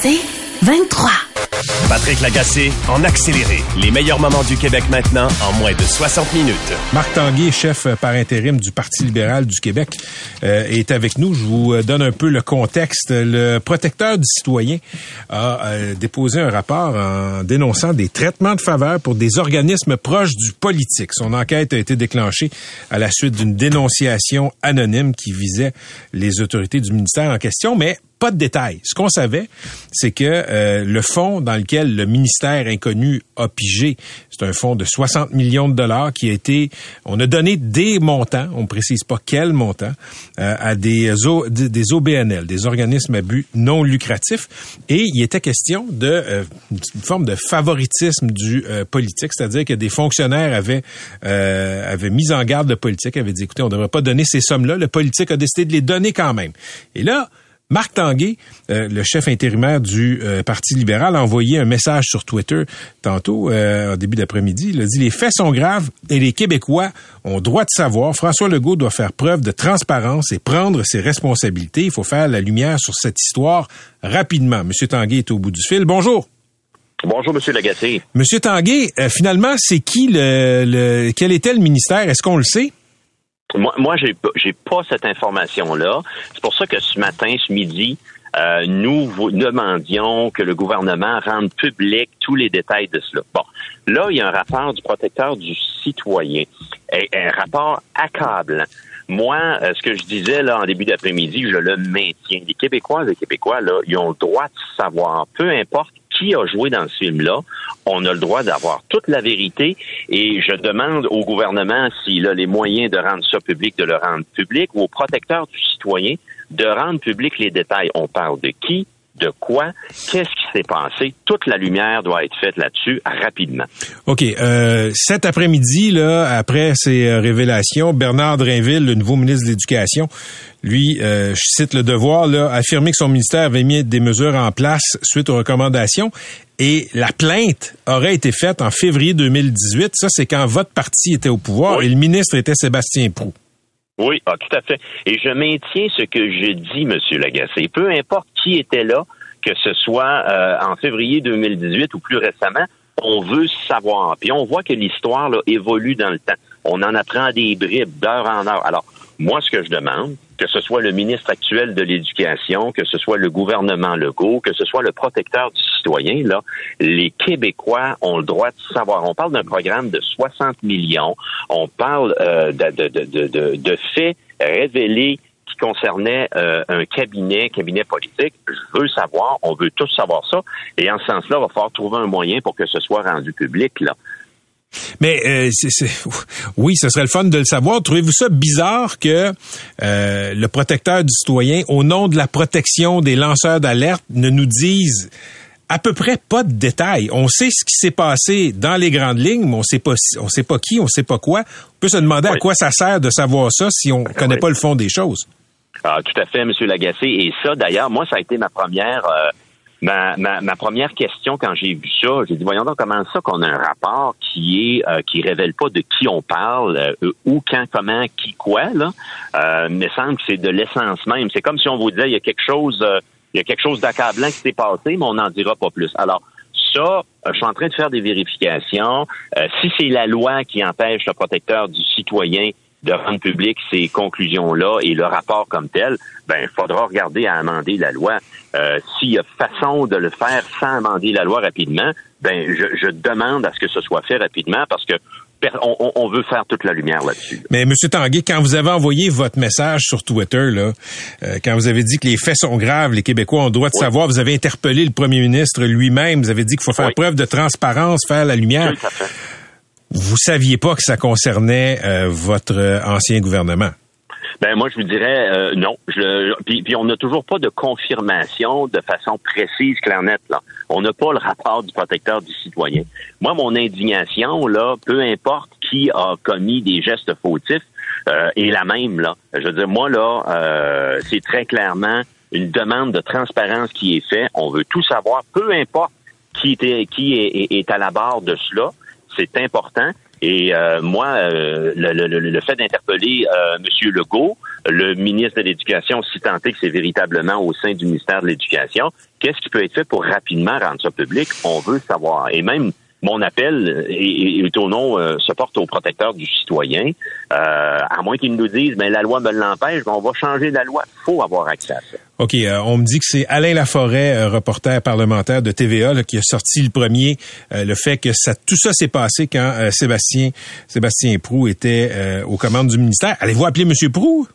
C'est 23. Patrick Lagacé en accéléré. Les meilleurs moments du Québec maintenant en moins de 60 minutes. Marc Tanguay, chef par intérim du Parti libéral du Québec, euh, est avec nous. Je vous donne un peu le contexte. Le protecteur du citoyen a euh, déposé un rapport en dénonçant des traitements de faveur pour des organismes proches du politique. Son enquête a été déclenchée à la suite d'une dénonciation anonyme qui visait les autorités du ministère en question, mais pas de détails. Ce qu'on savait, c'est que euh, le fonds dans lequel le ministère inconnu a pigé, c'est un fonds de 60 millions de dollars qui a été, on a donné des montants, on précise pas quel montant, euh, à des, des OBNL, des organismes à but non lucratif, et il était question de euh, une forme de favoritisme du politique, c'est-à-dire que des fonctionnaires avaient avaient mis en garde le politique, avaient dit écoutez, on ne devrait pas donner ces sommes-là, le politique a décidé de les donner quand même. Et là, Marc Tanguay, euh, le chef intérimaire du euh, Parti libéral, a envoyé un message sur Twitter tantôt, euh, au début d'après-midi. Il a dit Les faits sont graves et les Québécois ont droit de savoir. François Legault doit faire preuve de transparence et prendre ses responsabilités. Il faut faire la lumière sur cette histoire rapidement. Monsieur Tanguay est au bout du fil. Bonjour. Bonjour, Monsieur Lagacé. Monsieur Tanguay, finalement, c'est qui le, le, quel était le ministère? Est-ce qu'on le sait? Moi, moi j'ai pas cette information-là. C'est pour ça que ce matin, ce midi, euh, nous vous demandions que le gouvernement rende public tous les détails de cela. Bon, là, il y a un rapport du protecteur du citoyen, un, rapport accablant. Moi, euh, ce que je disais là en début d'après-midi, je le maintiens. Les Québécois, les Québécois, là, ils ont le droit de savoir, peu importe qui a joué dans ce film-là, on a le droit d'avoir toute la vérité et je demande au gouvernement s'il a les moyens de rendre ça public, de le rendre public, ou au protecteur du citoyen de rendre public les détails. On parle de qui, de quoi, qu'est-ce qui s'est passé. Toute la lumière doit être faite là-dessus rapidement. OK. Euh, cet après-midi, là, après ces euh, révélations, Bernard Drainville, le nouveau ministre de l'Éducation, lui, euh, je cite le devoir, là, a affirmé que son ministère avait mis des mesures en place suite aux recommandations. Et la plainte aurait été faite en février 2018. Ça, c'est quand votre parti était au pouvoir et le ministre était Sébastien Prou. Oui, ah, tout à fait. Et je maintiens ce que j'ai dit, M. Lagacé. Peu importe qui était là, que ce soit euh, en février 2018 ou plus récemment, on veut savoir. Puis on voit que l'histoire évolue dans le temps. On en apprend des bribes d'heure en heure. Alors, moi, ce que je demande, que ce soit le ministre actuel de l'Éducation, que ce soit le gouvernement Legault, que ce soit le protecteur du citoyen, là, les Québécois ont le droit de savoir. On parle d'un programme de 60 millions. On parle euh, de, de, de, de, faits révélés qui concernaient euh, un cabinet, cabinet politique. Je veux savoir, on veut tous savoir ça. Et en ce sens-là, il va falloir trouver un moyen pour que ce soit rendu public. Là. Mais euh, oui, ce serait le fun de le savoir. Trouvez-vous ça bizarre que euh, le protecteur du citoyen, au nom de la protection des lanceurs d'alerte, ne nous dise à peu près pas de détails? On sait ce qui s'est passé dans les grandes lignes, mais on sait pas, on sait pas qui, on sait pas quoi. On peut se demander à quoi ça sert de savoir ça si on connaît pas le fond des choses. Ah, tout à fait, M. Lagacé. Et ça, d'ailleurs, moi, ça a été ma première euh, Ma, ma, ma, première question quand j'ai vu ça, j'ai dit voyons donc comment ça qu'on a un rapport qui est euh, qui révèle pas de qui on parle, euh, où, quand, comment, qui, quoi là. Euh, me semble que c'est de l'essence même. C'est comme si on vous disait il y a quelque chose, euh, il y a quelque chose d'accablant qui s'est passé, mais on n'en dira pas plus. Alors ça, je suis en train de faire des vérifications. si c'est la loi qui empêche le protecteur du citoyen de rendre public ces conclusions-là et le rapport comme tel, ben il faudra regarder à amender la loi. Euh, S'il y a façon de le faire sans amender la loi rapidement, ben je, je demande à ce que ce soit fait rapidement parce que on, on, veut faire toute la lumière là-dessus. Mais Monsieur Tanguay, quand vous avez envoyé votre message sur Twitter, là, euh, quand vous avez dit que les faits sont graves, les Québécois ont le droit de savoir, vous avez interpellé le Premier ministre lui-même, vous avez dit qu'il faut faire preuve de transparence, faire la lumière. Vous saviez pas que ça concernait euh, votre ancien gouvernement? Ben moi je vous dirais euh, non. Je, puis, puis on n'a toujours pas de confirmation de façon précise, claire nette. Là. On n'a pas le rapport du protecteur du citoyen. Moi, mon indignation, là, peu importe qui a commis des gestes fautifs, euh, est la même. Là. Je veux dire, moi, là, euh, c'est très clairement une demande de transparence qui est faite. On veut tout savoir, peu importe qui, était, qui est, est à la barre de cela. C'est important. Et euh, moi, euh, le, fait d'interpeller euh, M. Legault, le ministre de l'Éducation, si tant est que c'est véritablement au sein du ministère de l'Éducation, qu'est-ce qui peut être fait pour rapidement rendre ça public? On veut savoir. Et même mon appel est, au nom euh, se porte au protecteur du citoyen. Euh, à moins qu'ils nous disent, ben la loi me l'empêche, ben, on va changer la loi. Il faut avoir accès à ça. OK, euh, on me dit que c'est Alain Laforêt, reporter parlementaire de TVA, qui a sorti le premier le fait que ça, tout ça s'est passé quand Sébastien Sébastien Prou était aux commandes du ministère. Allez-vous appeler Monsieur Prou?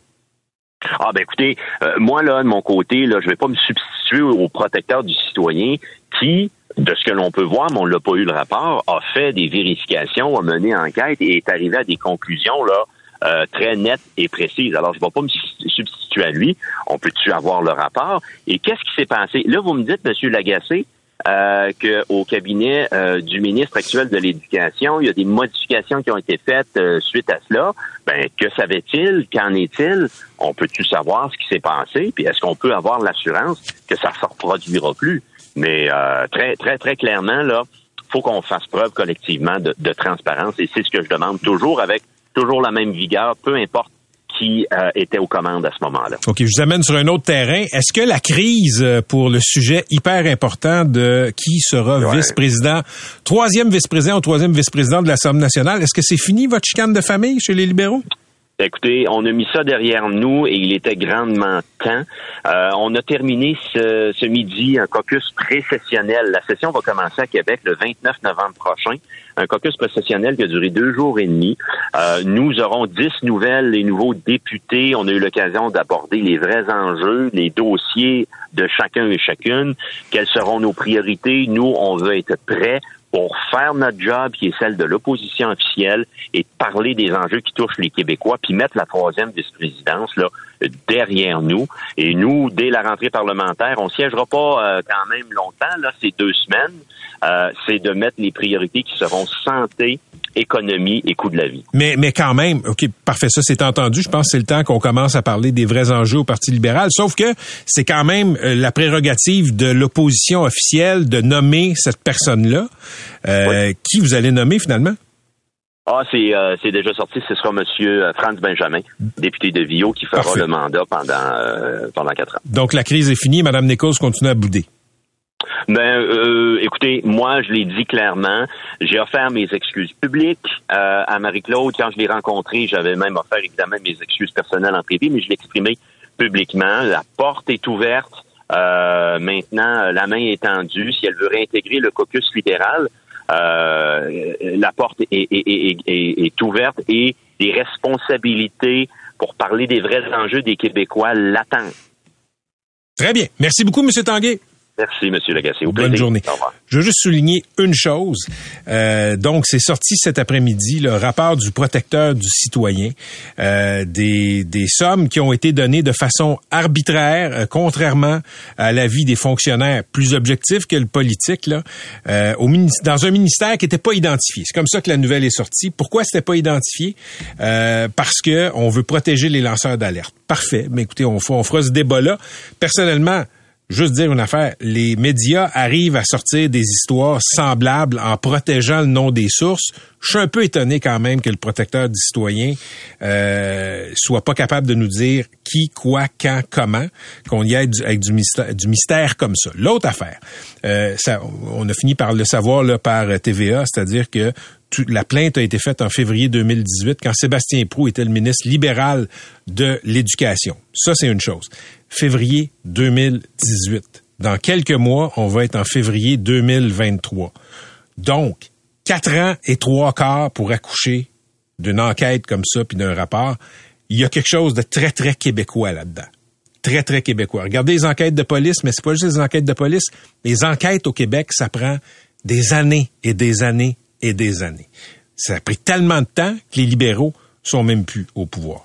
Ah ben écoutez, moi là de mon côté là, je vais pas me substituer au protecteur du citoyen qui de ce que l'on peut voir, mais on l'a pas eu le rapport, a fait des vérifications, a mené enquête et est arrivé à des conclusions là euh, très nettes et précises. Alors, je ne vais pas me substituer à lui. On peut-tu avoir le rapport? Et qu'est-ce qui s'est passé? Là, vous me dites, M. Lagacé, euh, qu'au cabinet euh, du ministre actuel de l'Éducation, il y a des modifications qui ont été faites euh, suite à cela. Ben, que savait-il? Qu'en est-il? On peut-tu savoir ce qui s'est passé? Puis est-ce qu'on peut avoir l'assurance que ça ne se reproduira plus? Mais euh, très, très, très clairement, là, faut qu'on fasse preuve collectivement de, transparence et c'est ce que je demande toujours avec toujours la même vigueur, peu importe qui euh, était aux commandes à ce moment-là. OK, je vous amène sur un autre terrain. Est-ce que la crise euh, pour le sujet hyper important de qui sera vice-président, troisième vice-président ou troisième vice-président de l'Assemblée nationale, est-ce que c'est fini votre chicane de famille chez les libéraux? Écoutez, on a mis ça derrière nous et il était grandement temps. Euh, on a terminé ce, midi un caucus précessionnel. La session va commencer à Québec le 29 novembre prochain. Un caucus précessionnel qui a duré deux jours et demi. Euh, nous aurons dix nouvelles, les nouveaux députés. On a eu l'occasion d'aborder les vrais enjeux, les dossiers de chacun et chacune. Quelles seront nos priorités? Nous, on veut être prêts pour faire notre job, qui est celle de l'opposition officielle, et parler des enjeux qui touchent les Québécois, puis mettre la troisième vice-présidence là derrière nous. Et nous, dès la rentrée parlementaire, on siégera pas euh, quand même longtemps, là, c'est deux semaines. Euh, c'est de mettre les priorités qui seront santé, économie et coût de la vie. Mais, mais quand même, OK, parfait, ça c'est entendu. Je pense que c'est le temps qu'on commence à parler des vrais enjeux au Parti libéral. Sauf que c'est quand même euh, la prérogative de l'opposition officielle de nommer cette personne-là. Euh, qui vous allez nommer finalement? Ah, c'est euh, déjà sorti. Ce sera M. Franz Benjamin, député de Vio, qui fera le mandat pendant pendant quatre ans. Donc la crise est finie. Mme Nichols continue à bouder. Ben, euh, écoutez, moi, je l'ai dit clairement. J'ai offert mes excuses publiques euh, à Marie-Claude. Quand je l'ai rencontrée, j'avais même offert évidemment mes excuses personnelles en privé, mais je l'ai exprimé publiquement. La porte est ouverte. Euh, maintenant, la main est tendue. Si elle veut réintégrer le caucus libéral, la porte est, est, ouverte et des responsabilités pour parler des vrais enjeux des Québécois l'attendent. Très bien. Merci beaucoup, M. Tanguay. Merci, M. Lagacé. Bonne journée. Je veux juste souligner une chose. Euh, donc, c'est sorti cet après-midi le rapport du protecteur du citoyen euh, des, des sommes qui ont été données de façon arbitraire, euh, contrairement à l'avis des fonctionnaires plus objectifs que le politique, là, euh, au dans un ministère qui n'était pas identifié. C'est comme ça que la nouvelle est sortie. Pourquoi c'était pas identifié? Euh, Parce que on veut protéger les lanceurs d'alerte. Parfait. Mais écoutez, on, on fera ce débat-là. Personnellement juste dire une affaire, les médias arrivent à sortir des histoires semblables en protégeant le nom des sources. Je suis un peu étonné quand même que le protecteur du citoyen euh, soit pas capable de nous dire qui, quoi, quand, comment, qu'on y aille avec du mystère, du mystère comme ça. L'autre affaire, euh, ça, on a fini par le savoir là, par TVA, c'est-à-dire que la plainte a été faite en février 2018 quand Sébastien Prou était le ministre libéral de l'Éducation. Ça, c'est une chose février 2018. Dans quelques mois, on va être en février 2023. Donc, quatre ans et trois quarts pour accoucher d'une enquête comme ça puis d'un rapport. Il y a quelque chose de très, très québécois là-dedans. Très, très québécois. Regardez les enquêtes de police, mais c'est pas juste les enquêtes de police. Les enquêtes au Québec, ça prend des années et des années et des années. Ça a pris tellement de temps que les libéraux sont même plus au pouvoir.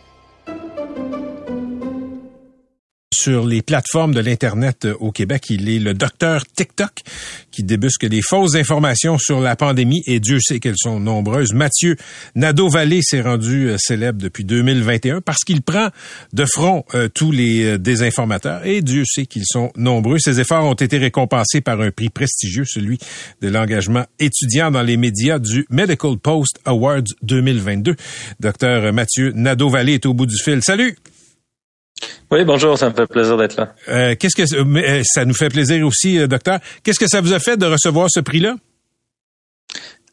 Sur les plateformes de l'Internet euh, au Québec. Il est le docteur TikTok qui débusque des fausses informations sur la pandémie et Dieu sait qu'elles sont nombreuses. Mathieu Nadeau-Vallée s'est rendu euh, célèbre depuis 2021 parce qu'il prend de front euh, tous les désinformateurs et Dieu sait qu'ils sont nombreux. Ses efforts ont été récompensés par un prix prestigieux, celui de l'engagement étudiant dans les médias du Medical Post Awards 2022. Docteur Mathieu Nadeau-Vallée est au bout du fil. Salut! Oui, bonjour, ça me fait plaisir d'être là. Euh, qu'est-ce que euh, ça nous fait plaisir aussi, euh, docteur. Qu'est-ce que ça vous a fait de recevoir ce prix-là?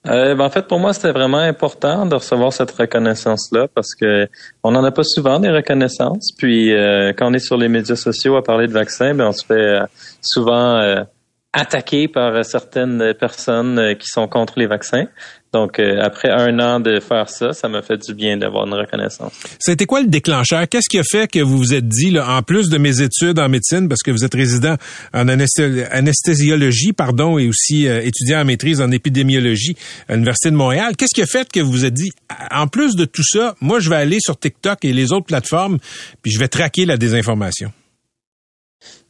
Ben, en fait, pour moi, c'était vraiment important de recevoir cette reconnaissance-là parce que on n'en a pas souvent des reconnaissances. Puis, quand on est sur les médias sociaux à parler de vaccins, ben, on se fait souvent attaquer par certaines personnes qui sont contre les vaccins. Donc, euh, après un an de faire ça, ça m'a fait du bien d'avoir une reconnaissance. C'était quoi le déclencheur? Qu'est-ce qui a fait que vous vous êtes dit, là, en plus de mes études en médecine, parce que vous êtes résident en anesthésiologie, pardon, et aussi euh, étudiant en maîtrise en épidémiologie à l'Université de Montréal, qu'est-ce qui a fait que vous vous êtes dit, en plus de tout ça, moi, je vais aller sur TikTok et les autres plateformes, puis je vais traquer la désinformation?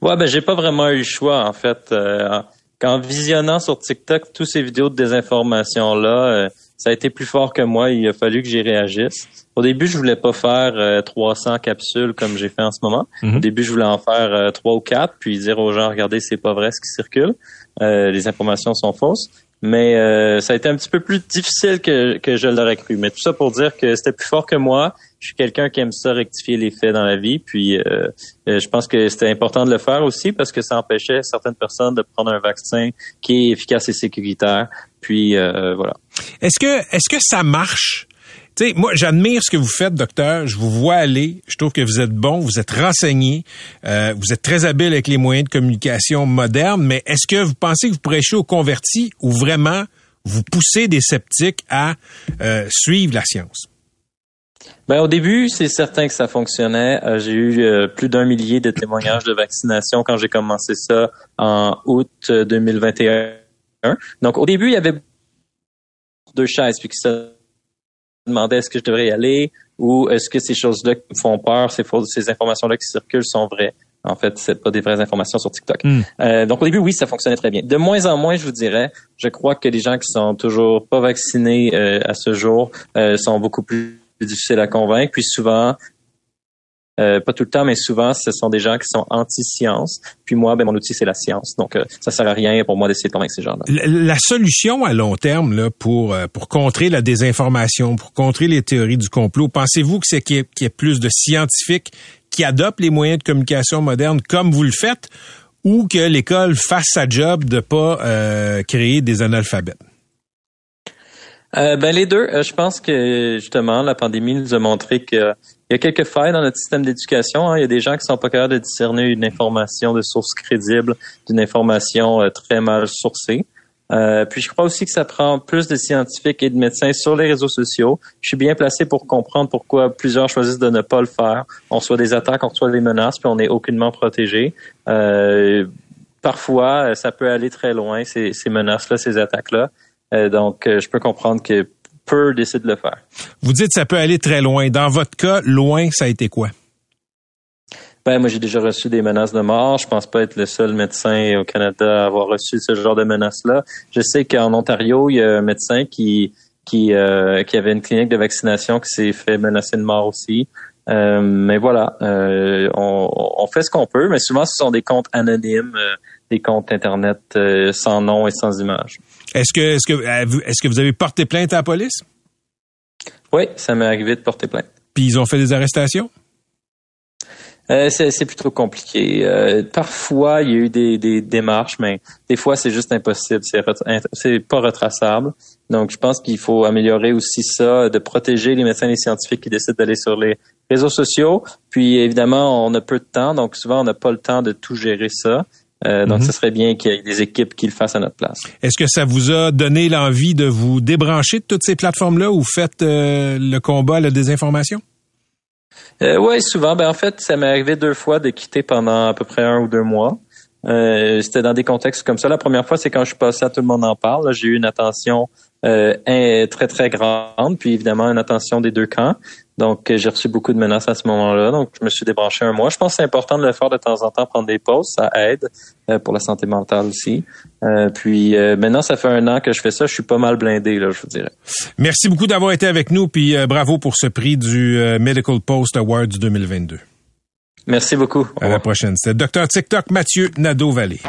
Ouais, ben j'ai pas vraiment eu le choix en fait. Euh, qu'en visionnant sur TikTok tous ces vidéos de désinformation là, euh, ça a été plus fort que moi. Il a fallu que j'y réagisse. Au début, je voulais pas faire 300 euh, capsules comme j'ai fait en ce moment. Mhm. Au début, je voulais en faire euh, trois ou quatre, puis dire aux gens, regardez, c'est pas vrai ce qui circule. les informations sont fausses. Mais ça a été un petit peu plus difficile que, que je l'aurais cru. Mais tout ça pour dire que c'était plus fort que moi je suis quelqu'un qui aime ça rectifier les faits dans la vie. Puis euh, euh, je pense que c'était important de le faire aussi parce que ça empêchait certaines personnes de prendre un vaccin qui est efficace et sécuritaire. Puis euh, voilà. Est-ce que est-ce que ça marche? Moi, j'admire ce que vous faites, docteur. Je vous vois aller. Je trouve que vous êtes bon, vous êtes renseigné, vous êtes très habile avec les moyens de communication modernes. Mais est-ce que vous pensez que vous prêchez aux convertis ou vraiment vous poussez des sceptiques à suivre la science? Ben, au début, c'est certain que ça fonctionnait. Euh, j'ai eu euh, plus d'un millier de témoignages de vaccination quand j'ai commencé ça en août 2021. Euh, Donc, au début, il y avait deux chaises, puis qui se demandaient est-ce que je devrais y aller ou est-ce que ces choses-là qui me font peur, ces, ces informations-là qui circulent sont vraies. En fait, c'est pas des vraies informations sur TikTok. Hmm. donc au début, oui, ça fonctionnait très bien. De moins en moins, je vous dirais, je crois que les gens qui sont toujours pas vaccinés à ce jour sont beaucoup plus difficile à convaincre. Puis souvent, euh, pas tout le temps, mais souvent, ce sont des gens qui sont anti-science. Puis moi, ben, mon outil, c'est la science. Donc, euh, ça sert à rien pour moi d'essayer de convaincre ces gens-là. La, solution à long terme là, pour, euh, pour contrer la désinformation, pour contrer les théories du complot, pensez-vous que c'est qu'il y, ait plus de scientifiques qui adoptent les moyens de communication modernes comme vous le faites ou que l'école fasse sa job de pas créer des analphabètes? Euh, ben les deux. Euh, je pense que justement la pandémie nous a montré qu'il y a quelques failles dans notre système d'éducation. Hein. Il y a des gens qui sont pas capables de discerner une information de source crédible d'une information euh, très mal sourcée. puis je crois aussi que ça prend plus de scientifiques et de médecins sur les réseaux sociaux. Je suis bien placé pour comprendre pourquoi plusieurs choisissent de ne pas le faire. On reçoit des attaques, on reçoit des menaces, puis on n'est aucunement protégé. parfois, ça peut aller très loin, ces, ces menaces-là, ces attaques-là. Euh, donc, euh, je peux comprendre que peu décident de le faire. Vous dites que ça peut aller très loin. Dans votre cas, loin, ça a été quoi? Ben, moi, j'ai déjà reçu des menaces de mort. Je pense pas être le seul médecin au Canada à avoir reçu ce genre de menaces-là. Je sais qu'en Ontario, il y a un médecin qui qui, euh, qui avait une clinique de vaccination qui s'est fait menacer de mort aussi. mais voilà, on, on, fait ce qu'on peut, mais souvent ce sont des comptes anonymes, des comptes internet sans nom et sans image. Est-ce que, est-ce que, euh, est-ce que vous avez porté plainte à la police? Oui, ça m'est arrivé de porter plainte. Puis ils ont fait des arrestations? Euh, c'est plutôt compliqué. Euh, parfois, il y a eu des, des démarches, mais des fois, c'est juste impossible. C'est pas retraçable. Donc, je pense qu'il faut améliorer aussi ça, de protéger les médecins et les scientifiques qui décident d'aller sur les réseaux sociaux. Puis évidemment, on a peu de temps, donc souvent on n'a pas le temps de tout gérer ça. Euh, donc, Mhm. ce serait bien qu'il y ait des équipes qui le fassent à notre place. Est-ce que ça vous a donné l'envie de vous débrancher de toutes ces plateformes-là ou faites euh, le combat à la désinformation? Euh, oui, souvent. Ben, en fait, ça m'est arrivé deux fois de quitter pendant à peu près un ou deux mois. Euh, C'était dans des contextes comme ça. La première fois, c'est quand je suis passé à Tout le monde en parle. J'ai eu une attention euh, très, très grande, puis évidemment une attention des deux camps. Donc, euh, j'ai reçu beaucoup de menaces à ce moment-là. Donc, je me suis débranché un mois. Je pense que c'est important de le faire de temps en temps, prendre des pauses. Ça aide euh, pour la santé mentale aussi. Euh, puis, euh, maintenant, ça fait un an que je fais ça. Je suis pas mal blindé, là, je vous dirais. Merci beaucoup d'avoir été avec nous, puis bravo pour ce prix du Medical Post Awards 2022. Merci beaucoup. Au À la prochaine. C'était Dr TikTok Mathieu Nadeau-Vallée.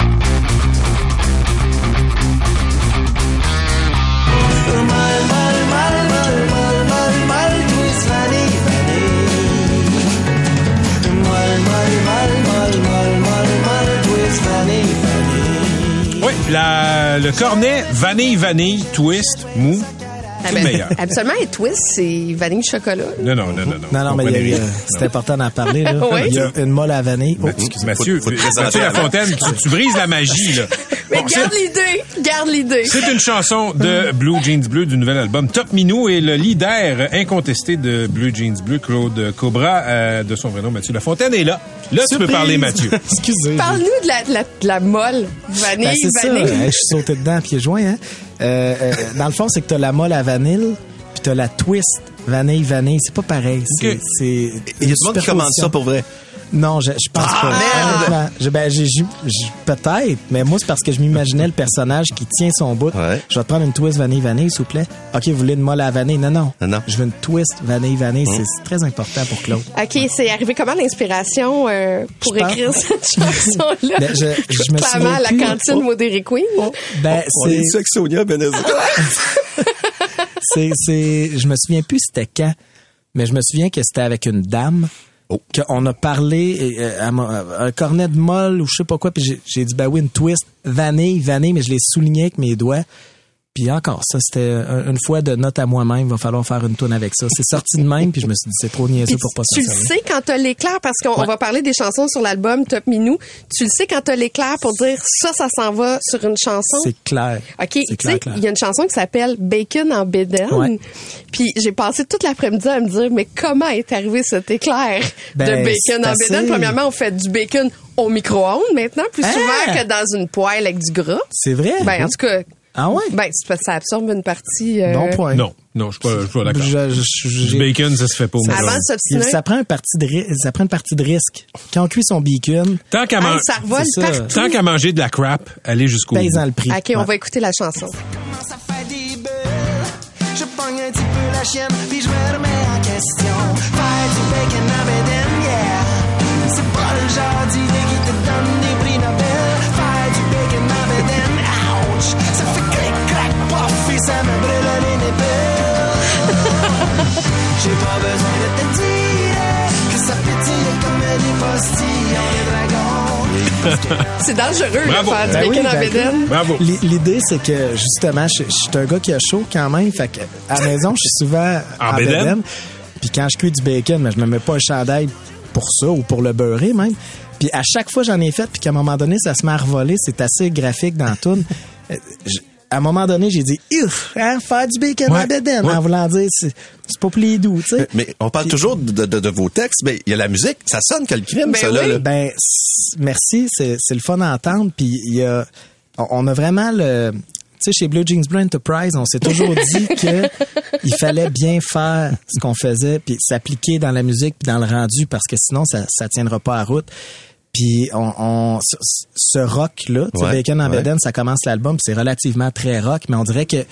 Le cornet vanille vanille twist mou, c'est le meilleur. Absolument, et twist, c'est vanille chocolat. Non, non, non, non. Non, non, mais rien. c'est important d'en parler. Là. Oui. Il y a une molle à vanille. Oh, Mathieu, faut Mathieu. Lafontaine, tu, tu brises la magie, là. Mais Bon, garde l'idée, garde l'idée. C'est une chanson de Blue Jeans Bleu du nouvel album Top Minou et le leader incontesté de Blue Jeans Bleu, Claude Cobra, euh, de son vrai nom Mathieu Lafontaine, est là. Là, tu peux parler, Mathieu. Excusez. Parle-nous de la, de la, de la molle. Vanille, Ben, c'est ça. vanille. Hey, je suis sauté dedans à pieds joints. Hein? Euh, euh, dans le fond, c'est que t'as la molle à vanille, puis t'as la twist vanille vanille. C'est pas pareil. C'est, Il y a du monde qui commande ça pour vrai. Non, je, je pense Ah, pas. merde! Je- ben, j'ai- j'ai- j'ai- peut-être, mais moi, c'est parce que je m'imaginais le personnage qui tient son bout. Ouais. Je vais te prendre une twist vanille vanille, s'il vous plaît. OK, vous voulez une molle à vanille? Non, non. Non, non. Je veux une twist vanille vanille. C'est- C'est très important pour Claude. OK, c'est arrivé comment l'inspiration euh, pour Je pense- écrire cette chanson-là? Ben, je- je me Clairement, souviens à la plus. cantine Oh. Modéré Queen. Ben, On est c'est, avec Sonia Benezet. c'est, c'est, je me souviens plus c'était quand, mais je me souviens que c'était avec une dame. Oh. Qu'on a parlé euh, à un cornet de molle ou je sais pas quoi, puis j'ai, dit ben oui une twist vanille vanille, mais je l'ai souligné avec mes doigts. Puis encore ça, c'était un- une fois de note à moi-même, va falloir faire une tourne avec ça. C'est sorti de même, puis je me suis dit c'est trop niaiseux pour pas tu le sais quand t'as l'éclair, parce qu'on Ouais. va parler des chansons sur l'album Top Minou. Tu le sais quand t'as l'éclair pour dire ça, ça s'en va sur une chanson. C'est clair. OK, tu sais, il y a une chanson qui s'appelle Bacon en. Ouais. Puis j'ai passé toute l'après-midi à me dire, mais comment est arrivé cet éclair Ben, de bacon c'est en assez-? Premièrement, on fait du bacon au micro-ondes maintenant, plus Ah! souvent que dans une poêle avec du gras. C'est vrai? Ben, en tout cas, ah ouais? ben, ça absorbe une partie. euh, Bon point. Non, non, je suis pas, je suis pas d'accord. Je- je- Du bacon, ça se fait pas au Avant de s'obstiner. ça prend un parti de ri- ça prend une partie de risque. Quand on cuit son bacon, Tant qu'à man- ça ça. qu'à manger de la crap, allez jusqu'au bout. le prix. OK, on Ouais. va écouter la chanson. ça fait des bulles. Je pogne un petit peu la chienne, puis je me remets en question. Faire du bacon en bedaine, C'est dangereux, Bravo. faire du Ben bacon oui, en ben bédaine. Bravo. L'i- L'idée, c'est que justement, je, je suis un gars qui a chaud quand même. Fait que à la maison, je suis souvent En en, bédaine? bédaine. Puis quand je cuis du bacon, ben, je me mets pas un chandail pour ça ou pour le beurrer même. Puis à chaque fois j'en ai fait, puis qu'à un moment donné, ça se met à revoler. C'est assez graphique dans tout. À un moment donné, j'ai dit, Ouf, hein, faire du bacon Ouais, en bédaine, ouais. en voulant dire, c'est c'est pas pour les doux, tu sais. Mais on parle toujours de, de- de vos textes, mais il y a la musique. Ça sonne que le crime, Ben ça, là. oui. là. Ben, merci, c'est c'est le fun à entendre. Puis il y a, on on a vraiment le, tu sais, chez Blue Jeans Blue Enterprise, on s'est toujours dit que il fallait bien faire ce qu'on faisait, puis s'appliquer dans la musique puis dans le rendu, parce que sinon ça ça tiendra pas à route. Puis on, on ce, ce rock là, tu sais, Ouais, Bacon en ouais. Beden, ça commence l'album, c'est relativement très rock, mais on dirait que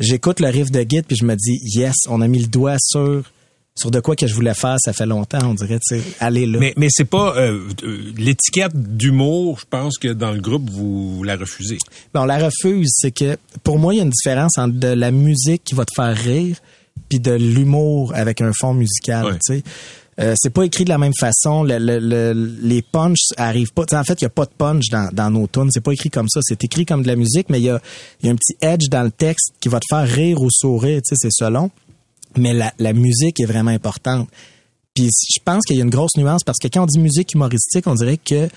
j'écoute le riff de Git puis je me dis yes, on a mis le doigt sur sur de quoi que je voulais faire, ça fait longtemps, on dirait, tu sais, allez là. Mais, mais c'est pas euh, euh, l'étiquette d'humour, je pense que dans le groupe, vous la refusez. Ben, on la refuse. C'est que pour moi, il y a une différence entre de la musique qui va te faire rire puis de l'humour avec un fond musical. Ouais. tu sais. Euh, c'est pas écrit de la même façon. Le- le- le- les punchs arrivent pas. En fait, il y a pas de punch dans, dans nos tunes. C'est pas écrit comme ça. C'est écrit comme de la musique, mais il y a, y un petit edge dans le texte qui va te faire rire ou sourire. C'est selon. Mais la, la musique est vraiment importante. Puis je pense qu'il y a une grosse nuance parce que quand on dit musique humoristique, on dirait que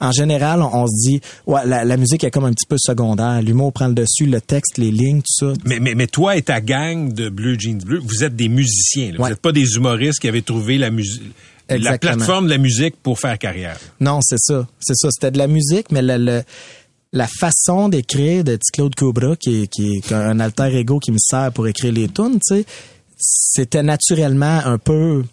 en général, on, on se dit ouais, la, la musique est comme un petit peu secondaire. L'humour prend le dessus, le texte, les lignes, tout ça. Mais, mais, mais toi et ta gang de Bleu Jeans Bleu, vous êtes des musiciens. là. Vous Ouais. n'êtes pas des humoristes qui avaient trouvé la musique. La plateforme de la musique pour faire carrière. Non, c'est ça. C'est ça. C'était de la musique, mais le, le- la façon d'écrire de Claude Cobra, qui est, qui est un alter ego qui me sert pour écrire les tunes, c'était naturellement un peu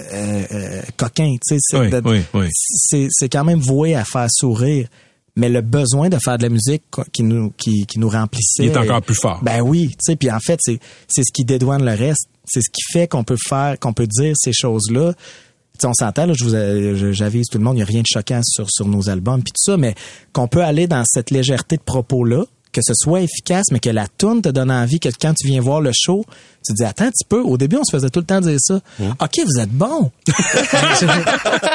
euh, euh, coquin, tu sais. c'est Oui, de- oui, oui. C'est, quand même voué à faire sourire. Mais le besoin de faire de la musique qui nous, qui, qui nous remplissait. Il est encore plus fort. Ben oui, tu sais, puis en fait, c'est c'est ce qui dédouane le reste. C'est ce qui fait qu'on peut faire, qu'on peut dire ces choses-là. Tu sais, on s'entend, là, je vous, euh, je- j'avise tout le monde, il n'y a rien de choquant sur, sur nos albums puis tout ça, mais qu'on peut aller dans cette légèreté de propos-là, que ce soit efficace, mais que la tune te donne envie, que quand tu viens voir le show, tu te dis, attends un petit peu, au début, on se faisait tout le temps dire ça. OK, vous êtes bon.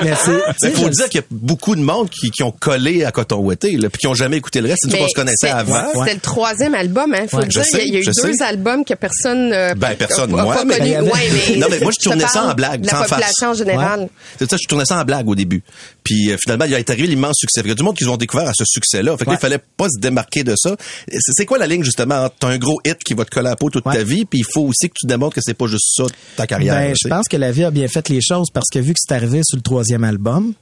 mais c'est, Il faut je- dire qu'il y a beaucoup de monde qui, qui ont collé à Coton Ouetté, là, puis qui ont jamais écouté le reste. C'est une Mais fois qu'on se connaissait avant. C'était le troisième album, hein. Faut Ouais, dire. sais, il y a eu deux sais. albums que personne. euh, Ben, personne, a- a moi, pas mais- connu. Ben, y Ouais, mais Non, mais moi, je tournais ça en blague, de La sans face. population en général. C'est ça, je tournais ça en blague au début. Puis euh, finalement, il a été arrivé l'immense succès. Il y a du monde qui ont découvert à ce succès-là. Fait que là, Ouais. il fallait pas se démarquer de ça. C'est c'est quoi la ligne justement entre t'as un gros hit qui va te coller à la peau toute Ouais. ta vie, puis il faut aussi que tu démontres que c'est pas juste ça ta carrière. Ben, je pense que la vie a bien fait les choses parce que vu que c'est arrivé sur le troisième album,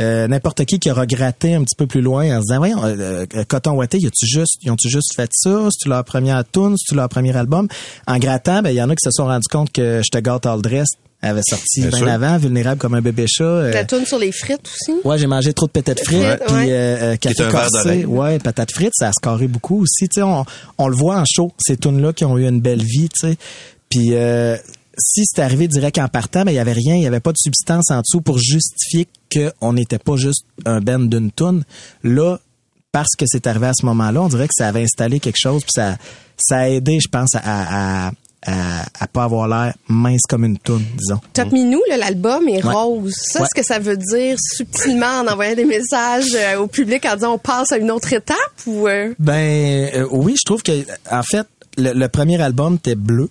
euh, n'importe qui qui aura gratté un petit peu plus loin en se disant, voyons, euh, euh, Coton Watté, y a-tu juste, ils ont-tu juste fait ça? C'est-tu leur première tune? C'est-tu leur premier album? En grattant, ben, il y en a qui se sont rendus compte que Je te gâte all dress avait sorti Bien avant, vulnérable comme un bébé chat. euh, La tourne sur les frites aussi? Ouais, j'ai mangé trop de patates frites, Ouais. puis Ouais. euh, euh, café corsé. Ouais, patates frites, ça a scoré beaucoup aussi. Tu sais, on, on le voit en show, ces tunes là qui ont eu une belle vie, tu sais. Puis euh, si c'était arrivé direct en partant, ben il y avait rien, il y avait pas de substance en dessous pour justifier qu'on n'était pas juste un band d'une tune. Là, parce que c'est arrivé à ce moment-là, on dirait que ça avait installé quelque chose, puis ça, ça a aidé, je pense, à, à, à, à pas avoir l'air mince comme une toune, disons. Top Minou, là, l'album est Ouais. rose. Ça, Ouais. ce que ça veut dire subtilement en envoyant des messages euh, au public en disant on passe à une autre étape ou euh, Ben euh, oui, je trouve que en fait le, le premier album était bleu.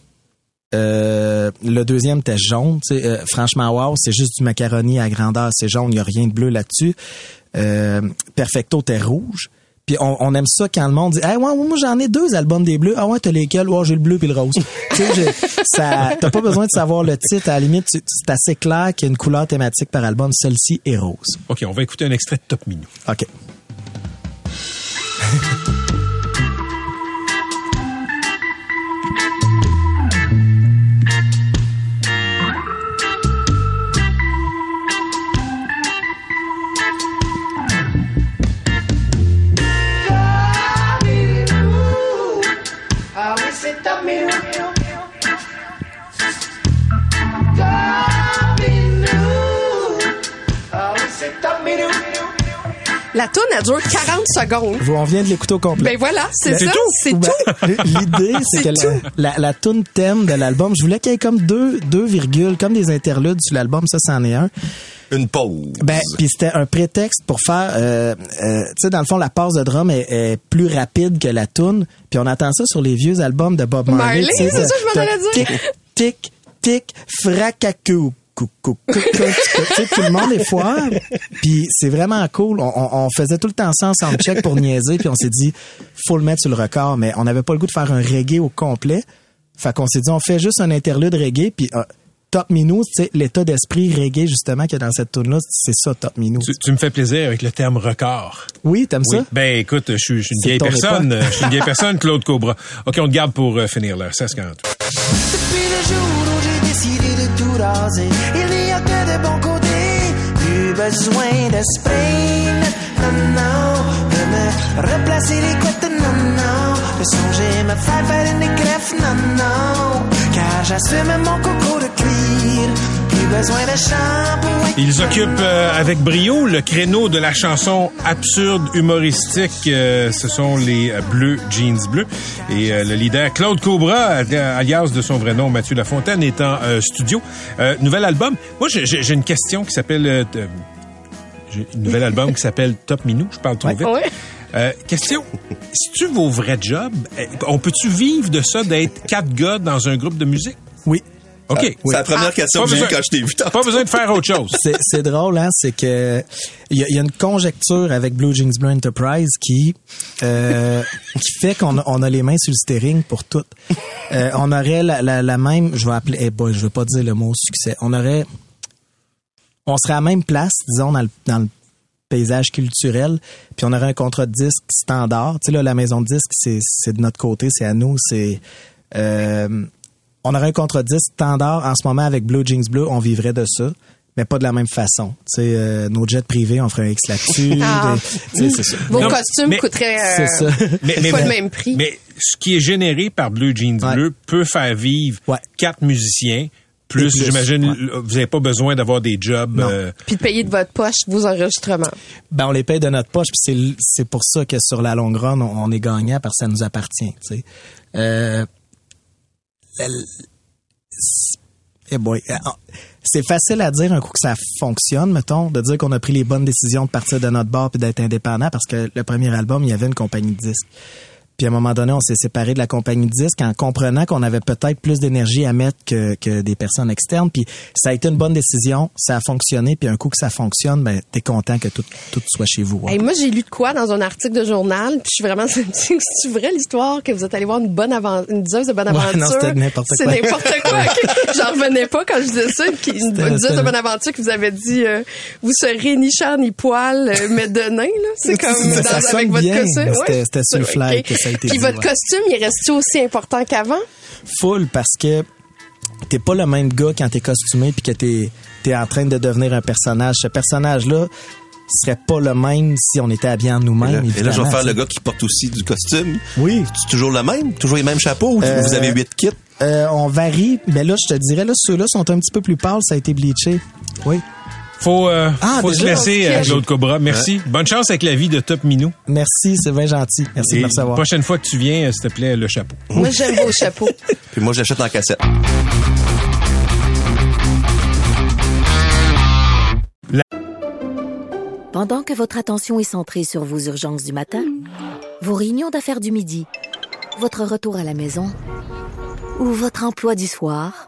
Euh, le deuxième était jaune. tu sais, euh, franchement, wow, c'est juste du macaroni à grandeur, c'est jaune, il y a rien de bleu là-dessus. Euh, Perfecto était rouge. Puis on, on aime ça quand le monde dit hey, ouais, moi j'en ai deux albums des bleus. Ah ouais, t'as lesquels? Ouais, j'ai le bleu puis le rose. tu sais, ça t'as pas besoin de savoir le titre, à la limite, c'est assez clair qu'il y a une couleur thématique par album, celle-ci est rose. OK, on va écouter un extrait de Top Minou. OK. La tourne elle dure 40 secondes. On vient de l'écouter au complet. Ben voilà, c'est ça, c'est Ben, tout. L'idée, c'est C'est que la, la, la tune thème de l'album, je voulais qu'il y ait comme deux, deux virgules, comme des interludes sur l'album, ça, c'en est un. Une pause. Ben, puis c'était un prétexte pour faire, euh, euh, tu sais, dans le fond, la passe de drum est, est plus rapide que la tune. Puis on entend ça sur les vieux albums de Bob Marley. Marley, c'est ça, je m'en allais dire. Tic, tic, tic, fracacou. Cou, cou, cou, cou, Tu sais, tout le monde est foire. Puis c'est vraiment cool. On, faisait tout le temps ça en soundcheck pour niaiser. Puis on s'est dit, faut le mettre sur le record. Mais on n'avait pas le goût de faire un reggae au complet. Fait qu'on s'est dit, on fait juste un interlude reggae. Puis euh, Top Minou, c'est l'état d'esprit reggae justement qu'il y a dans cette tune là C'est ça, Top Minou. Tu, tu me fais plaisir avec le terme record. Oui, t'aimes Oui. ça? Ben écoute, je suis, une vieille personne. époque. Je suis une vieille personne, Claude Cobra. OK, on te garde pour euh, finir l'heure. 16h48. Depuis le jour où j'ai décidé il n'y a que de bons côtés. Plus besoin de sprain, non, non. De me replacer les couettes, non, non. De songer me faire faire une greffe, non, non. Car j'assume mon coco de cuir. Plus besoin de shampoing. Ils occupent euh, avec brio le créneau de la chanson absurde humoristique. Euh, ce sont les euh, Bleus Jeans Bleus. Et euh, le leader Claude Cobra, euh, alias de son vrai nom Mathieu Lafontaine, est en euh, studio. Euh, nouvel album. Moi, j'ai- j'ai j'ai une question qui s'appelle... j'ai un nouvel album qui s'appelle Top Minou. Je parle trop vite. Ouais. Euh, question, si tu vos vrais jobs, on peut-tu vivre de ça, d'être quatre gars dans un groupe de musique? Oui. OK. C'est la première question Pas que j'ai eue quand je t'ai vu. tantôt. Pas besoin de faire autre chose. C'est, c'est drôle, hein, c'est que il y, a- il y a une conjecture avec Blue Jeans Blue Enterprise qui euh, qui fait qu'on a, on a les mains sur le steering pour tout. Euh, on aurait la, la, la même, je vais appeler, eh boy, je veux pas dire le mot succès. On aurait, on serait à la même place, disons dans le, dans le paysage culturel, puis on aurait un contrat de disque standard. Tu sais là, la maison de disque, c'est, c'est de notre côté, c'est à nous, c'est euh, on aurait un contrat de disque standard en ce moment avec Blue Jeans Bleu, on vivrait de ça, mais pas de la même façon. Tu sais, euh, nos jets privés, on ferait un X là-dessus. Ah. des- tu sais, c'est ça. Vos Non, costumes mais- coûteraient euh, C'est ça. Mais, pas le même prix. Mais ce qui est généré par Blue Jeans Ouais. Bleu peut faire vivre Ouais. quatre musiciens. Plus, j'imagine, ouais. vous n'avez pas besoin d'avoir des jobs. Euh, Puis de payer de votre poche vos enregistrements. Ben, on les paye de notre poche, puis c'est c'est pour ça que sur la longue run, on, on est gagnant parce que ça nous appartient. Tu sais. L- c'est- eh euh, c'est facile à dire un coup que ça fonctionne, mettons, de dire qu'on a pris les bonnes décisions de partir de notre bar puis d'être indépendant parce que le premier album, il y avait une compagnie de disques. Puis à un moment donné, on s'est séparé de la compagnie de disques en comprenant qu'on avait peut-être plus d'énergie à mettre que, que des personnes externes. Puis ça a été une bonne décision, ça a fonctionné. Puis un coup que ça fonctionne, ben t'es content que tout, tout soit chez vous. hein. Hey, moi, j'ai lu de quoi dans un article de journal, puis je suis vraiment. C'est vrai l'histoire que vous êtes allé voir une bonne aventure, une diseuse de bonne Ouais, aventure. non, c'était n'importe C'est quoi. n'importe quoi. J'en revenais pas quand je disais ça. Une, une diseuse de bonne aventure qui vous avait dit, euh, vous serez ni chair ni poil, euh, mais de nain, là. C'est comme Ça dans, sonne avec votre bien, c'était- Ouais. sur le fly. Ça a été Puis dit, votre ouais. costume, il est resté aussi important qu'avant? full parce que t'es pas le même gars quand t'es costumé puis que t'es es en train de devenir un personnage. Ce personnage-là serait pas le même si on était habillé en nous-mêmes. et là, je vais faire le gars qui porte aussi du costume. Oui. C'est toujours le même? Toujours les mêmes chapeaux? Ou Euh, vous avez huit kits? Euh, on varie, mais là, je te dirais, là, ceux-là sont un petit peu plus pâles, ça a été bleaché. Oui. Faut euh, Ah, faut se laisser, Ok. euh, Claude Cobra. Merci. Bonne chance avec la vie de Top Minou. Merci, c'est bien gentil. Merci Et de me la recevoir. prochaine fois que tu viens, euh, s'il te plaît, le chapeau. Moi, j'aime vos chapeaux. Puis moi, je l'achète en cassette. Pendant que votre attention est centrée sur vos urgences du matin, vos réunions d'affaires du midi, votre retour à la maison ou votre emploi du soir,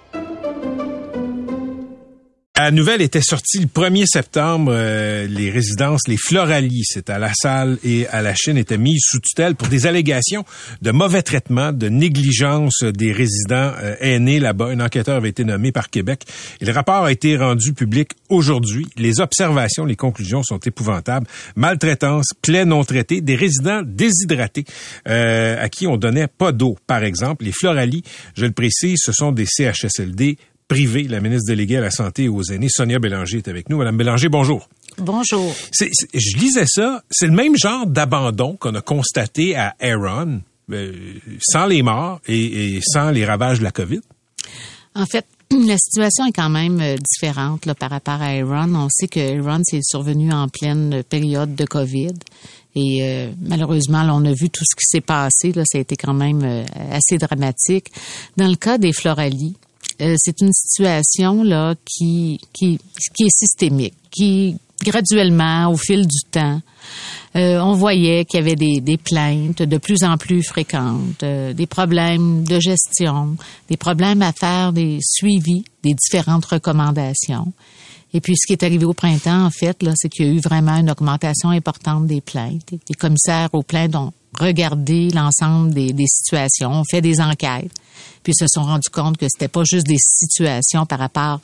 La nouvelle était sortie le 1er septembre. euh, les résidences, les Floralis, c'est à La Salle et à la Chine, étaient mises sous tutelle pour des allégations de mauvais traitement, de négligence des résidents euh, aînés là-bas. Un enquêteur avait été nommé par Québec. Et le rapport a été rendu public aujourd'hui. Les observations, les conclusions sont épouvantables. Maltraitance, plaies non traitées, des résidents déshydratés euh, à qui on donnait pas d'eau, par exemple. Les Floralis, je le précise, ce sont des CHSLD privée, la ministre déléguée à la Santé et aux aînés, Sonia Bélanger, est avec nous. Madame Bélanger, bonjour. Bonjour. Je lisais ça, c'est le même genre d'abandon qu'on a constaté à Aaron, euh, sans les morts et, et sans les ravages de la COVID. En fait, la situation est quand même euh, différente là, par rapport à Aaron. On sait que Aaron s'est survenu en pleine période de COVID. Et euh, malheureusement, là, on a vu tout ce qui s'est passé. Là, ça a été quand même euh, assez dramatique. Dans le cas des Floralis, euh, c'est une situation là qui, qui, qui est systémique, qui graduellement, au fil du temps, euh, on voyait qu'il y avait des, des plaintes de plus en plus fréquentes, euh, des problèmes de gestion, des problèmes à faire des suivis des différentes recommandations. Et puis, ce qui est arrivé au printemps, en fait, là, c'est qu'il y a eu vraiment une augmentation importante des plaintes. Les commissaires aux plaintes ont regardé l'ensemble des, des situations, ont fait des enquêtes, puis se sont rendus compte que c'était pas juste des situations par rapport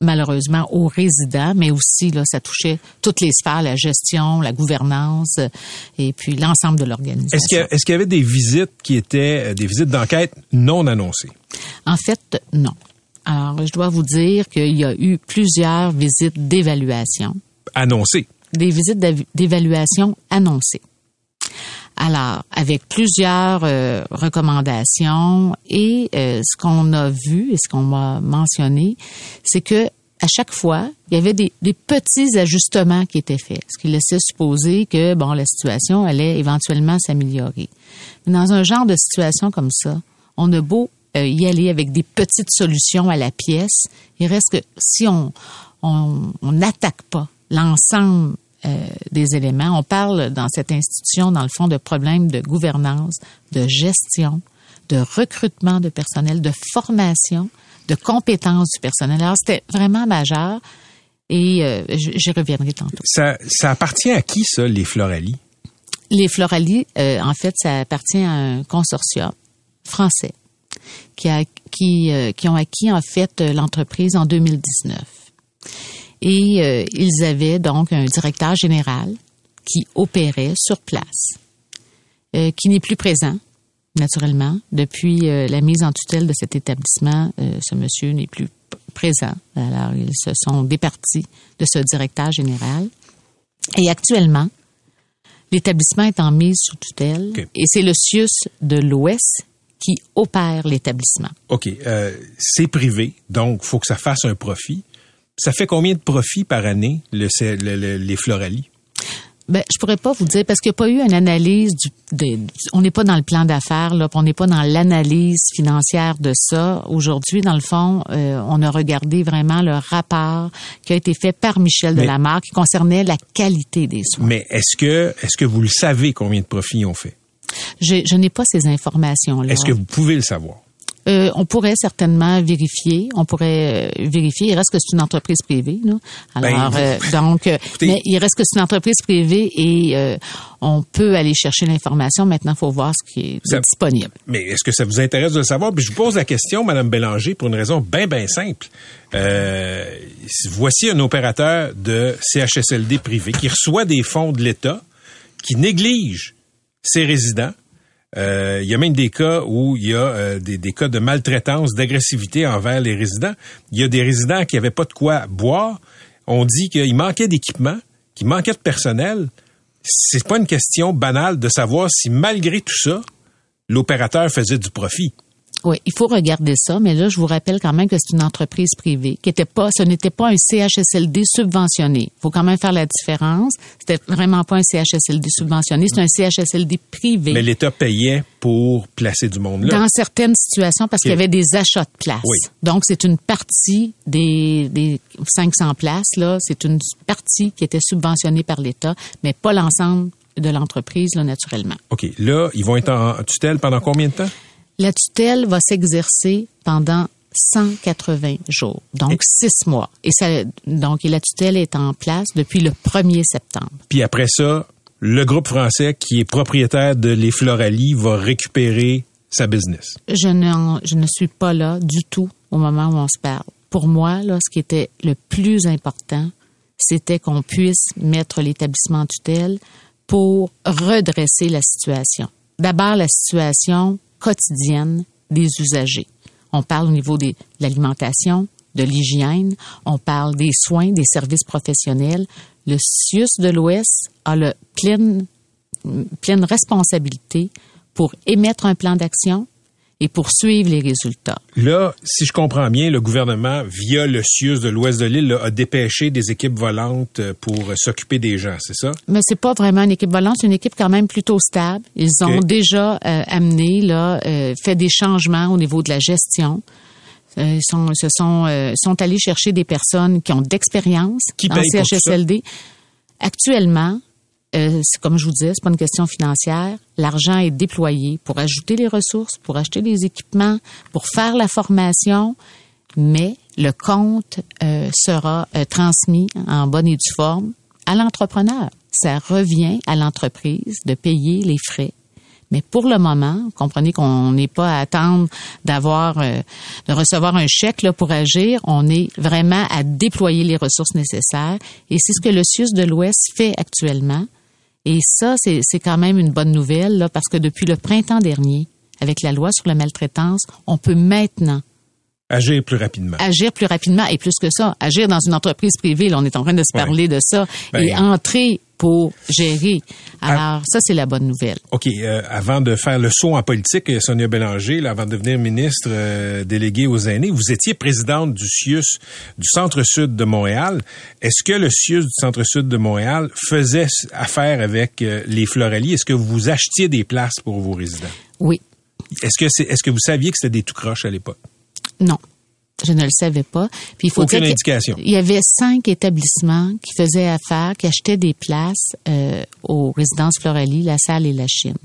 malheureusement aux résidents, mais aussi là, ça touchait toutes les sphères, la gestion, la gouvernance euh, et puis l'ensemble de l'organisation. Est-ce qu'il y, a- est-ce qu'il y avait des visites qui étaient euh, des visites d'enquête non annoncées? En fait, non. Alors, je dois vous dire qu'il y a eu plusieurs visites d'évaluation, Annoncées. des visites d'évaluation annoncées. Alors, avec plusieurs euh, recommandations et euh, ce qu'on a vu et ce qu'on m'a mentionné, c'est que à chaque fois, il y avait des, des petits ajustements qui étaient faits, ce qui laissait supposer que bon, la situation allait éventuellement s'améliorer. Mais dans un genre de situation comme ça, on a beau euh, y aller avec des petites solutions à la pièce. Il reste que si on on n'attaque pas l'ensemble des éléments, on parle dans cette institution, dans le fond, de problèmes de gouvernance, de gestion, de recrutement de personnel, de formation, de compétences du personnel. Alors, c'était vraiment majeur et euh, j'y reviendrai tantôt. Ça, ça appartient à qui, ça, les Floralis? Les Floralies, euh, en fait, ça appartient à un consortium français qui, a, qui, euh, qui ont acquis, en fait, euh, l'entreprise en 2019. Et euh, ils avaient donc un directeur général qui opérait sur place, euh, qui n'est plus présent, naturellement. Depuis euh, la mise en tutelle de cet établissement, ce monsieur n'est plus présent. Alors, ils se sont départis de ce directeur général. Et actuellement, l'établissement est en mise sous tutelle et c'est le CIUS de l'Ouest qui opère l'établissement. OK, c'est privé, donc faut que ça fasse un profit. Ça fait combien de profit par année, le, le- le- les Floralis? Ben, je pourrais pas vous dire parce qu'il n'y a pas eu une analyse du, on n'est pas dans le plan d'affaires là, on n'est pas dans l'analyse financière de ça. Aujourd'hui, dans le fond, euh, on a regardé vraiment le rapport qui a été fait par Michel Mais- Delamarre qui concernait la qualité des soins. Mais est-ce que, est-ce que vous le savez combien de profits ils ont fait? Je, je n'ai pas ces informations-là. Est-ce que vous pouvez le savoir? Euh, on pourrait certainement vérifier. On pourrait euh, vérifier. Il reste que c'est une entreprise privée. Là. Alors, Ben, euh, donc, euh, écoutez- mais il reste que c'est une entreprise privée et euh, on peut aller chercher l'information. Maintenant, il faut voir ce qui est Ça- disponible. Mais est-ce que ça vous intéresse de le savoir? Puis je vous pose la question, Madame Bélanger, pour une raison bien, bien simple. Euh, voici un opérateur de CHSLD privé qui reçoit des fonds de l'État, qui néglige ses résidents. Euh, il y a même des cas où il y a euh, des, des cas de maltraitance, d'agressivité envers les résidents. Il y a des résidents qui n'avaient pas de quoi boire. On dit qu'il manquait d'équipement, qu'il manquait de personnel. C'est pas une question banale de savoir si malgré tout ça, l'opérateur faisait du profit. Oui, il faut regarder ça, mais là, je vous rappelle quand même que c'est une entreprise privée, qui était pas, ce n'était pas un CHSLD subventionné. Il faut quand même faire la différence. C'était vraiment pas un CHSLD subventionné, c'est un CHSLD privé. Mais l'État payait pour placer du monde là. Dans certaines situations, parce qu'il y avait des achats de places. Oui. Donc, c'est une partie des, des 500 places, là. C'est une partie qui était subventionnée par l'État, mais pas l'ensemble de l'entreprise, là, naturellement. OK. Là, ils vont être en tutelle pendant combien de temps? La tutelle va s'exercer pendant 180 jours, donc six mois. Et ça, donc, et la tutelle est en place depuis le 1er septembre. Puis après ça, le groupe français qui est propriétaire de les Floralis va récupérer sa business. Je ne, je ne suis pas là du tout au moment où on se parle. Pour moi, là, ce qui était le plus important, c'était qu'on puisse mettre l'établissement en tutelle pour redresser la situation. D'abord, la situation quotidienne des usagers. On parle au niveau de l'alimentation, de l'hygiène, on parle des soins, des services professionnels. Le CIUS de l'Ouest a le pleine, pleine responsabilité pour émettre un plan d'action et pour suivre les résultats. Là, si je comprends bien, le gouvernement, via le CIUS de l'ouest de l'île, a dépêché des équipes volantes euh, pour euh, s'occuper des gens, c'est ça? Mais c'est pas vraiment une équipe volante, c'est une équipe quand même plutôt stable. Ils ont déjà euh, amené là, euh, fait des changements au niveau de la gestion. Euh, ils sont, se sont, sont allés chercher des personnes qui ont d'expérience en? CHSLD. Actuellement, euh, comme je vous disais, c'est pas une question financière. L'argent est déployé pour ajouter les ressources, pour acheter les équipements, pour faire la formation, mais le compte euh, sera euh, transmis en bonne et due forme à l'entrepreneur. Ça revient à l'entreprise de payer les frais. Mais pour le moment, comprenez qu'on n'est pas à attendre d'avoir, euh, de recevoir un chèque là, pour agir. On est vraiment à déployer les ressources nécessaires. Et c'est ce que le CIUS de l'Ouest fait actuellement. Et ça, c'est c'est quand même une bonne nouvelle, là, parce que depuis le printemps dernier, avec la loi sur la maltraitance, on peut maintenant Agir plus rapidement. agir plus rapidement et plus que ça, agir dans une entreprise privée. Là, on est en train de se parler de ça Ben- et entrer pour gérer. Alors, ça, c'est la bonne nouvelle. OK. euh, avant de faire le saut en politique, euh, Sonia Bélanger, là, avant de devenir ministre euh, déléguée aux aînés, vous étiez présidente du CIUS du Centre-Sud de Montréal. Est-ce que le CIUS du Centre-Sud de Montréal faisait affaire avec euh, les Floralies? Est-ce que vous achetiez des places pour vos résidents? Oui. Est-ce que c'est, est-ce que vous saviez que c'était des tout croches à l'époque? Non. Je ne le savais pas. Puis il faut Aucune dire indication. Il y avait cinq établissements qui faisaient affaire, qui achetaient des places euh, aux résidences Floralie, la Salle et la Chine.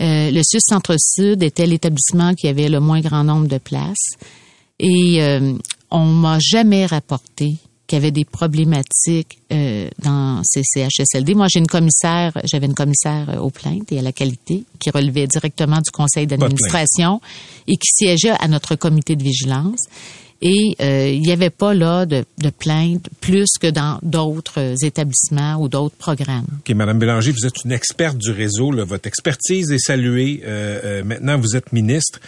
Euh, le Sud Centre-Sud était l'établissement qui avait le moins grand nombre de places. Et euh, on m'a jamais rapporté qu'il y avait des problématiques euh, dans ces CHSLD. Moi, j'ai une commissaire, j'avais une commissaire euh, aux plaintes et à la qualité qui relevait directement du conseil d'administration et qui siégeait à notre comité de vigilance. Et euh, il n'y avait pas là de, de plaintes plus que dans d'autres euh, établissements ou d'autres programmes. OK, Madame Bélanger, vous êtes une experte du réseau. là. Votre expertise est saluée. Euh, euh, maintenant, vous êtes ministre.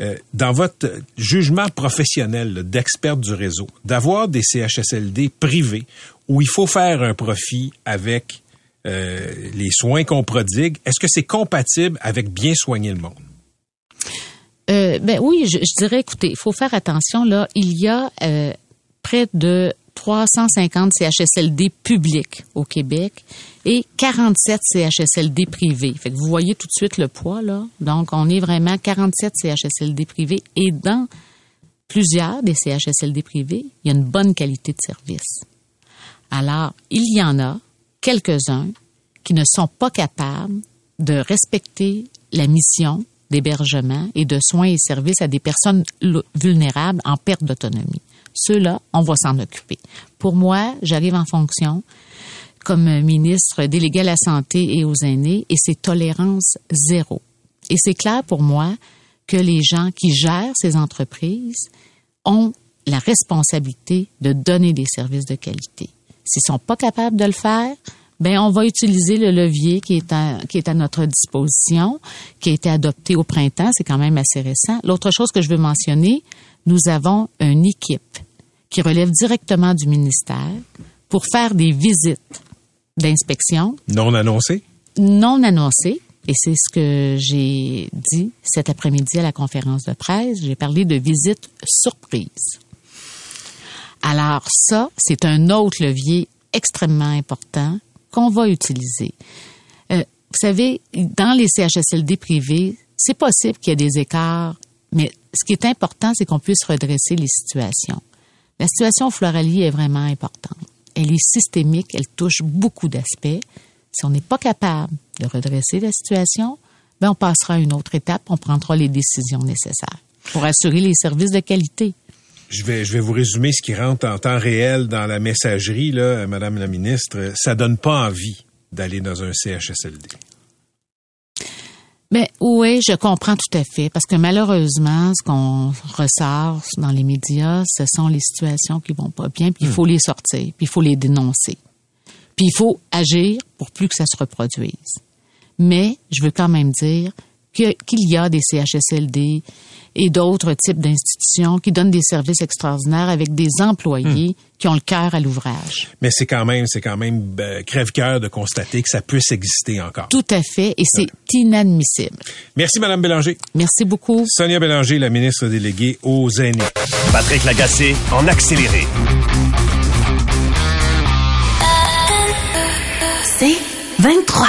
Euh, dans votre jugement professionnel là, d'experte du réseau, d'avoir des CHSLD privés où il faut faire un profit avec euh, les soins qu'on prodigue, est-ce que c'est compatible avec bien soigner le monde? Euh, ben oui, je, dirais, écoutez, il faut faire attention. Là, il y a près de 350 CHSLD publics au Québec et 47 CHSLD privés. Fait que vous voyez tout de suite le poids là. Donc, on est vraiment 47 CHSLD privés et dans plusieurs des CHSLD privés, il y a une bonne qualité de service. Alors, il y en a quelques-uns qui ne sont pas capables de respecter la mission d'hébergement et de soins et services à des personnes vulnérables en perte d'autonomie. Ceux-là, on va s'en occuper. Pour moi, j'arrive en fonction comme ministre délégué à la santé et aux aînés et c'est tolérance zéro. Et c'est clair pour moi que les gens qui gèrent ces entreprises ont la responsabilité de donner des services de qualité. S'ils sont pas capables de le faire, ben on va utiliser le levier qui est qui est à notre disposition, qui a été adopté au printemps, c'est quand même assez récent. L'autre chose que je veux mentionner, nous avons une équipe qui relève directement du ministère pour faire des visites d'inspection Non annoncé? non annoncées. Et c'est ce que j'ai dit cet après-midi à la conférence de presse. J'ai parlé de visites surprises. Alors ça, c'est un autre levier extrêmement important qu'on va utiliser. Euh, vous savez, dans les CHSLD privés, c'est possible qu'il y ait des écarts, mais ce qui est important, c'est qu'on puisse redresser les situations. La situation Floralie est vraiment importante. Elle est systémique, elle touche beaucoup d'aspects. Si on n'est pas capable de redresser la situation, ben on passera à une autre étape, on prendra les décisions nécessaires pour assurer les services de qualité. Je vais, je vais vous résumer ce qui rentre en temps réel dans la messagerie, là, Madame la ministre. Ça donne pas envie d'aller dans un CHSLD. Ben oui, je comprends tout à fait parce que malheureusement, ce qu'on ressort dans les médias, ce sont les situations qui vont pas bien, puis il faut les sortir, puis il faut les dénoncer. Puis il faut agir pour plus que ça se reproduise. Mais je veux quand même dire qu'il y a des CHSLD et d'autres types d'institutions qui donnent des services extraordinaires avec des employés qui ont le cœur à l'ouvrage. Mais c'est quand même, c'est quand même euh, crève-cœur de constater que ça puisse exister encore. Tout à fait, et c'est inadmissible. Merci, Madame Bélanger. Merci beaucoup. Sonia Bélanger, la ministre déléguée aux aînés. Patrick Lagacé en accéléré. C'est 23.